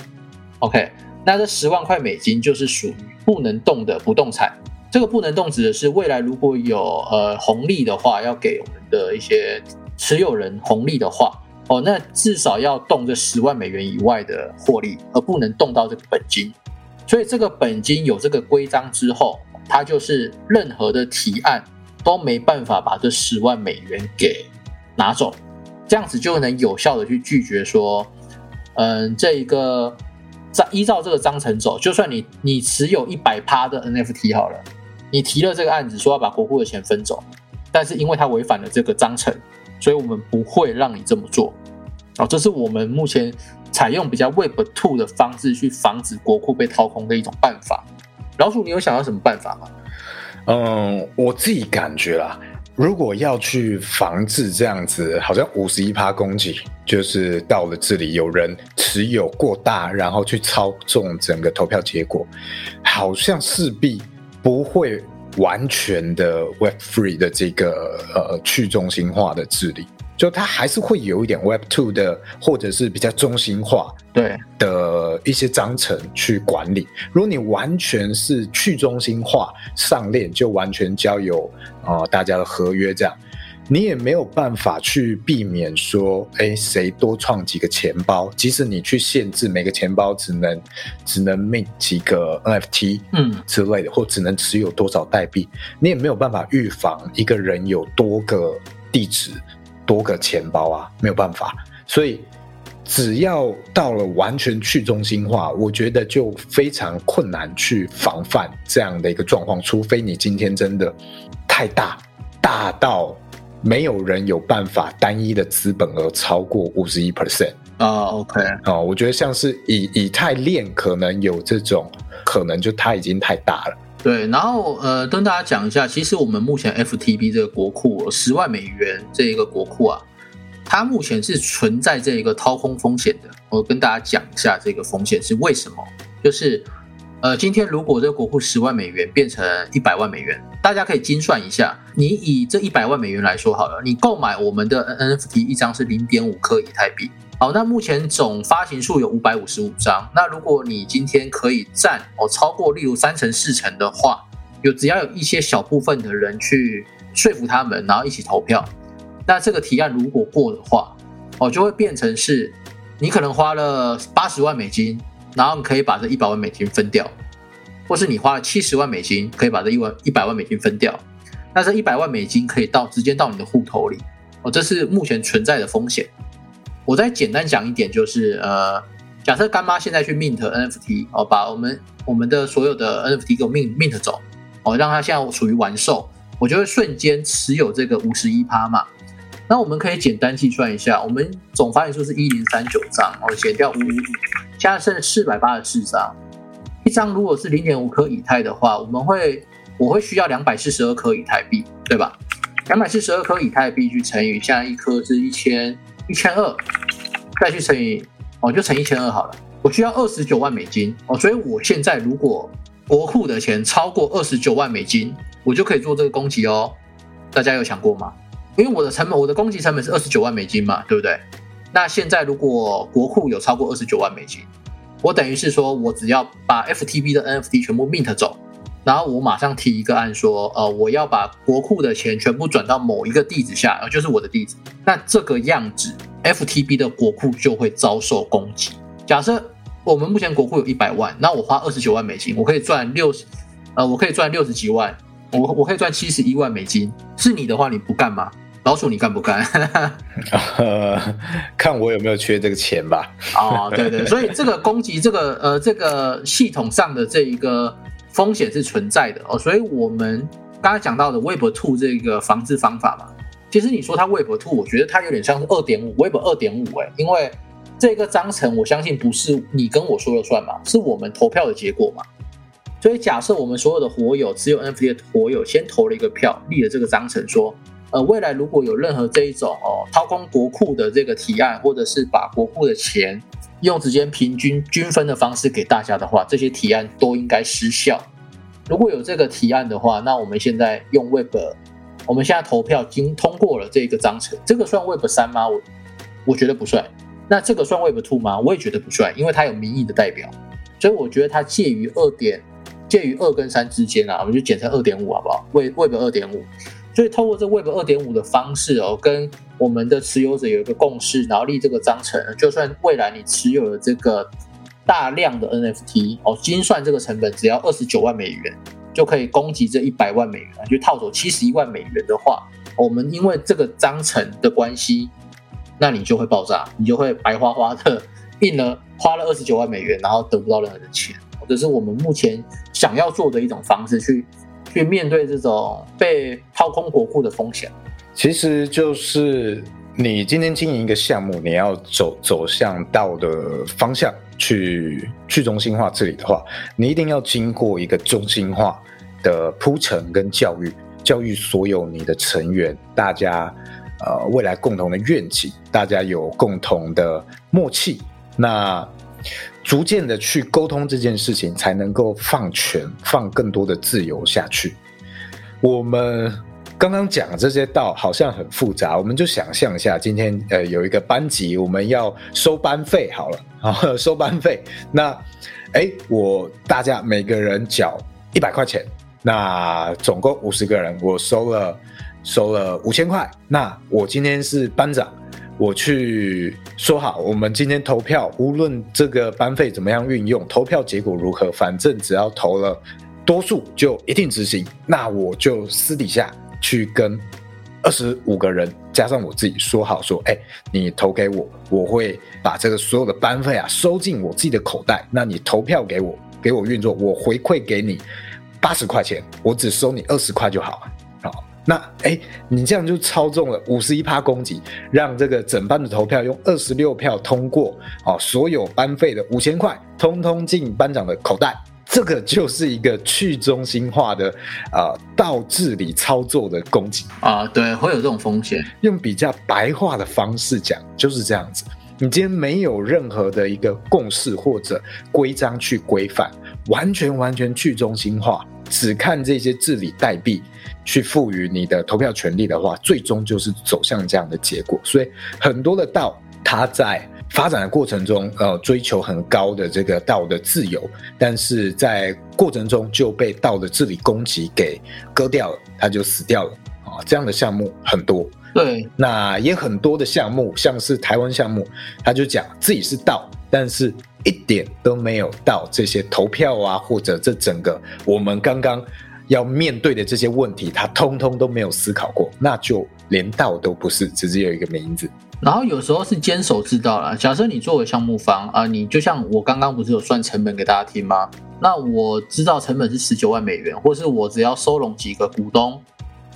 ，OK，那这十万块美金就是属于不能动的不动产。这个不能动指的是未来如果有呃红利的话，要给我们的一些持有人红利的话，哦，那至少要动这十万美元以外的获利，而不能动到这个本金。所以这个本金有这个规章之后，它就是任何的提案。都没办法把这十万美元给拿走，这样子就能有效的去拒绝说，嗯，这一个在依照这个章程走，就算你你持有一百趴的 NFT 好了，你提了这个案子说要把国库的钱分走，但是因为它违反了这个章程，所以我们不会让你这么做。哦，这是我们目前采用比较 Web Two 的方式去防止国库被掏空的一种办法。老鼠，你有想到什么办法吗？嗯，我自己感觉啦，如果要去防治这样子，好像五十一趴攻击，就是到了这里有人持有过大，然后去操纵整个投票结果，好像势必不会完全的 Web Free 的这个呃去中心化的治理。就它还是会有一点 Web Two 的，或者是比较中心化对的一些章程去管理。如果你完全是去中心化上链，就完全交由啊大家的合约这样，你也没有办法去避免说，哎，谁多创几个钱包？即使你去限制每个钱包只能只能 mint 几个 NFT，嗯之类的，或只能持有多少代币，你也没有办法预防一个人有多个地址、多个钱包啊，没有办法。所以，只要到了完全去中心化，我觉得就非常困难去防范这样的一个状况，除非你今天真的太大，大到。没有人有办法单一的资本额超过五十一 percent 啊，OK 啊，我觉得像是以以太链可能有这种可能，就它已经太大了。对，然后呃，跟大家讲一下，其实我们目前 FTB 这个国库十万美元这一个国库啊，它目前是存在这一个掏空风险的。我跟大家讲一下这个风险是为什么，就是。呃，今天如果这个国库十万美元变成一百万美元，大家可以精算一下。你以这一百万美元来说好了，你购买我们的 NFT 一张是零点五颗以太币。好，那目前总发行数有五百五十五张。那如果你今天可以占哦超过例如三成四成的话，有只要有一些小部分的人去说服他们，然后一起投票，那这个提案如果过的话，哦就会变成是，你可能花了八十万美金。然后你可以把这一百万美金分掉，或是你花了七十万美金，可以把这一万一百万美金分掉。那这一百万美金可以到直接到你的户头里哦，这是目前存在的风险。我再简单讲一点，就是呃，假设干妈现在去 mint NFT 哦，把我们我们的所有的 NFT 给我 mint mint 走哦，让它现在处于完售，我就会瞬间持有这个五十一趴嘛。那我们可以简单计算一下，我们总发行数是一零三九张哦，减掉五五五。现在剩四百八十四张，一张如果是零点五颗以太的话，我们会我会需要两百四十二颗以太币，对吧？两百四十二颗以太币去乘以现在一颗是一千一千二，再去乘以哦，就乘一千二好了。我需要二十九万美金哦，所以我现在如果国库的钱超过二十九万美金，我就可以做这个攻击哦。大家有想过吗？因为我的成本，我的攻击成本是二十九万美金嘛，对不对？那现在如果国库有超过二十九万美金，我等于是说我只要把 FTB 的 NFT 全部 mint 走，然后我马上提一个案说，呃，我要把国库的钱全部转到某一个地址下，呃，就是我的地址。那这个样子，FTB 的国库就会遭受攻击。假设我们目前国库有一百万，那我花二十九万美金，我可以赚六十，呃，我可以赚六十几万，我我可以赚七十一万美金。是你的话，你不干吗？老鼠，你干不干？看我有没有缺这个钱吧。哦，对对，所以这个攻击，这个呃，这个系统上的这一个风险是存在的哦。所以我们刚才讲到的 Web Two 这个防治方法嘛，其实你说它 Web Two，我觉得它有点像是二点五 Web 二点五哎，因为这个章程我相信不是你跟我说了算嘛，是我们投票的结果嘛。所以假设我们所有的火友，只有 NFT 的活友先投了一个票，立了这个章程说。呃，未来如果有任何这一种哦掏空国库的这个提案，或者是把国库的钱用直接平均均分的方式给大家的话，这些提案都应该失效。如果有这个提案的话，那我们现在用 Web，我们现在投票经通过了这个章程，这个算 Web 三吗？我我觉得不算。那这个算 Web two 吗？我也觉得不算，因为它有民意的代表，所以我觉得它介于二点介于二跟三之间啊，我们就简称二点五好不好？Web Web 二点五。所以，透过这 Web 二点五的方式哦，跟我们的持有者有一个共识，然后立这个章程。就算未来你持有了这个大量的 NFT 哦，精算这个成本只要二十九万美元，就可以攻击这一百万美元，就套走七十一万美元的话，我们因为这个章程的关系，那你就会爆炸，你就会白花花的印了花了二十九万美元，然后得不到任何的钱。这是我们目前想要做的一种方式去。去面对这种被掏空国库的风险，其实就是你今天经营一个项目，你要走走向道的方向去去中心化治理的话，你一定要经过一个中心化的铺陈跟教育，教育所有你的成员，大家呃未来共同的愿景，大家有共同的默契，那。逐渐的去沟通这件事情，才能够放权、放更多的自由下去。我们刚刚讲这些道好像很复杂，我们就想象一下，今天呃有一个班级，我们要收班费，好了啊，收班费。那哎，我大家每个人缴一百块钱，那总共五十个人，我收了收了五千块，那我今天是班长，我去说好，我们今天投票，无论这个班费怎么样运用，投票结果如何，反正只要投了多数就一定执行。那我就私底下去跟二十五个人加上我自己说好，说，哎，你投给我，我会把这个所有的班费啊收进我自己的口袋。那你投票给我，给我运作，我回馈给你。八十块钱，我只收你二十块就好。好，那哎，你这样就操纵了五十一趴攻击，让这个整班的投票用二十六票通过。哦，所有班费的五千块，通通进班长的口袋。这个就是一个去中心化的啊道治理操作的攻击啊，对，会有这种风险。用比较白话的方式讲，就是这样子。你今天没有任何的一个共识或者规章去规范，完全完全去中心化。只看这些治理代币去赋予你的投票权利的话，最终就是走向这样的结果。所以很多的道，它在发展的过程中，呃，追求很高的这个道的自由，但是在过程中就被道的治理攻击给割掉了，它就死掉了啊！这样的项目很多。对，那也很多的项目，像是台湾项目，他就讲自己是道，但是。一点都没有到这些投票啊，或者这整个我们刚刚要面对的这些问题，他通通都没有思考过，那就连道都不是，只是有一个名字。然后有时候是坚守之道了。假设你作为项目方啊，你就像我刚刚不是有算成本给大家听吗？那我知道成本是十九万美元，或是我只要收拢几个股东，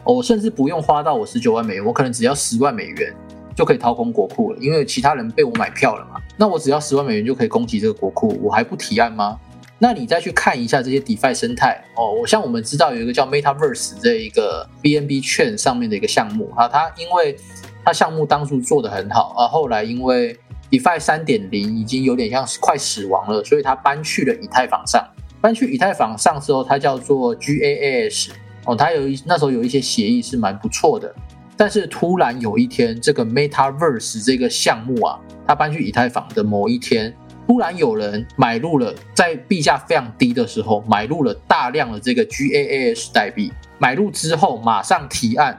我甚至不用花到我十九万美元，我可能只要十万美元。就可以掏空国库了，因为其他人被我买票了嘛。那我只要十万美元就可以攻击这个国库，我还不提案吗？那你再去看一下这些 DeFi 生态哦。我像我们知道有一个叫 MetaVerse 这一个 BNB 券上面的一个项目啊，它因为它项目当初做的很好啊，后来因为 DeFi 三点零已经有点像快死亡了，所以它搬去了以太坊上。搬去以太坊上之后，它叫做 GAAS 哦，它有一那时候有一些协议是蛮不错的。但是突然有一天，这个 MetaVerse 这个项目啊，它搬去以太坊的某一天，突然有人买入了，在币价非常低的时候买入了大量的这个 GAAS 代币，买入之后马上提案，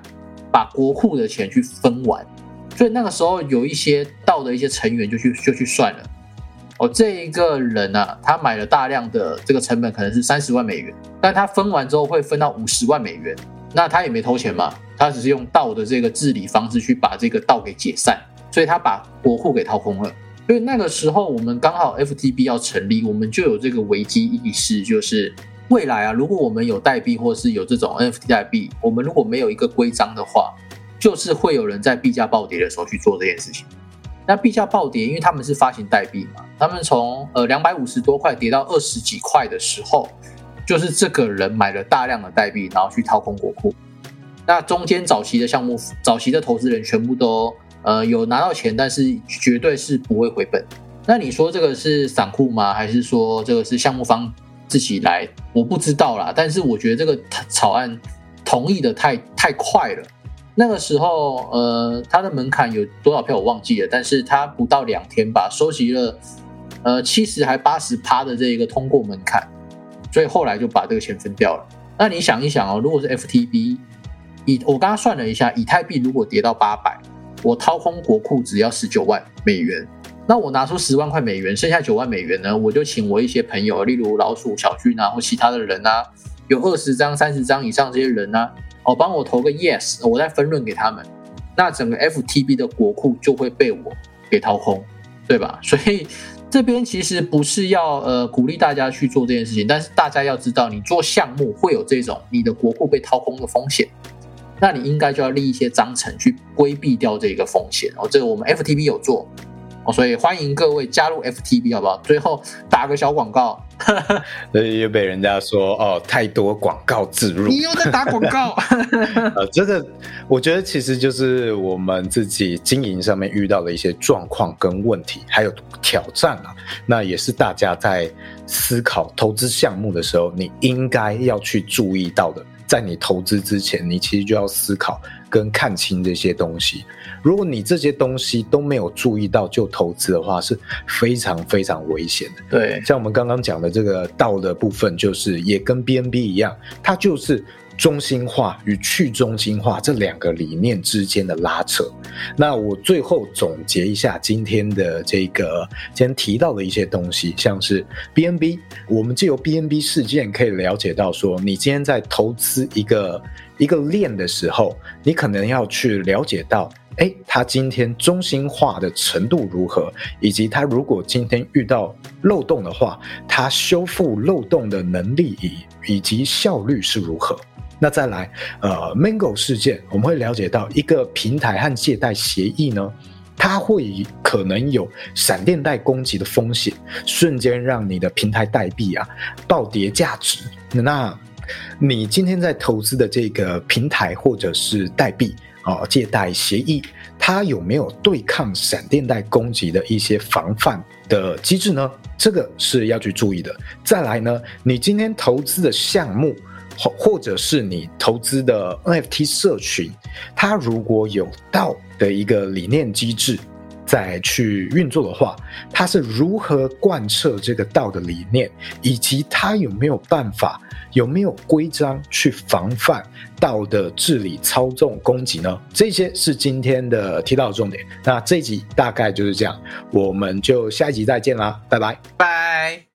把国库的钱去分完，所以那个时候有一些道的一些成员就去就去算了，哦，这一个人啊，他买了大量的这个成本可能是三十万美元，但他分完之后会分到五十万美元。那他也没偷钱嘛，他只是用道的这个治理方式去把这个道给解散，所以他把国库给掏空了。所以那个时候我们刚好 FTB 要成立，我们就有这个危机意识，就是未来啊，如果我们有代币或是有这种 NFT 代币，我们如果没有一个规章的话，就是会有人在币价暴跌的时候去做这件事情。那币价暴跌，因为他们是发行代币嘛，他们从呃两百五十多块跌到二十几块的时候。就是这个人买了大量的代币，然后去掏空国库。那中间早期的项目、早期的投资人全部都呃有拿到钱，但是绝对是不会回本。那你说这个是散户吗？还是说这个是项目方自己来？我不知道啦。但是我觉得这个草案同意的太太快了。那个时候呃，它的门槛有多少票我忘记了，但是它不到两天吧，收集了呃七十还八十趴的这一个通过门槛。所以后来就把这个钱分掉了。那你想一想哦，如果是 FTB，以我刚刚算了一下，以太币如果跌到八百，我掏空国库只要十九万美元。那我拿出十万块美元，剩下九万美元呢，我就请我一些朋友，例如老鼠、小俊啊，或其他的人啊，有二十张、三十张以上这些人啊，哦，帮我投个 yes，我再分润给他们。那整个 FTB 的国库就会被我给掏空，对吧？所以。这边其实不是要呃鼓励大家去做这件事情，但是大家要知道，你做项目会有这种你的国库被掏空的风险，那你应该就要立一些章程去规避掉这个风险哦。这个我们 FTB 有做哦。所以欢迎各位加入 FTB 好不好？最后打个小广告，所 以又被人家说哦，太多广告植入，你又在打广告。呃，这个我觉得其实就是我们自己经营上面遇到的一些状况跟问题，还有挑战啊。那也是大家在思考投资项目的时候，你应该要去注意到的。在你投资之前，你其实就要思考跟看清这些东西。如果你这些东西都没有注意到就投资的话，是非常非常危险的。对，像我们刚刚讲的这个道的部分，就是也跟 BNB 一样，它就是中心化与去中心化这两个理念之间的拉扯。那我最后总结一下今天的这个今天提到的一些东西，像是 BNB，我们借由 BNB 事件可以了解到，说你今天在投资一个一个链的时候，你可能要去了解到。哎，它今天中心化的程度如何？以及它如果今天遇到漏洞的话，它修复漏洞的能力以以及效率是如何？那再来，呃，Mango 事件，我们会了解到一个平台和借贷协议呢，它会可能有闪电贷攻击的风险，瞬间让你的平台代币啊暴跌价值。那你今天在投资的这个平台或者是代币？哦，借贷协议它有没有对抗闪电贷攻击的一些防范的机制呢？这个是要去注意的。再来呢，你今天投资的项目，或或者是你投资的 NFT 社群，它如果有道的一个理念机制。再去运作的话，它是如何贯彻这个道的理念，以及它有没有办法、有没有规章去防范道的治理、操纵、攻击呢？这些是今天的提到的重点。那这一集大概就是这样，我们就下一集再见啦，拜拜，拜。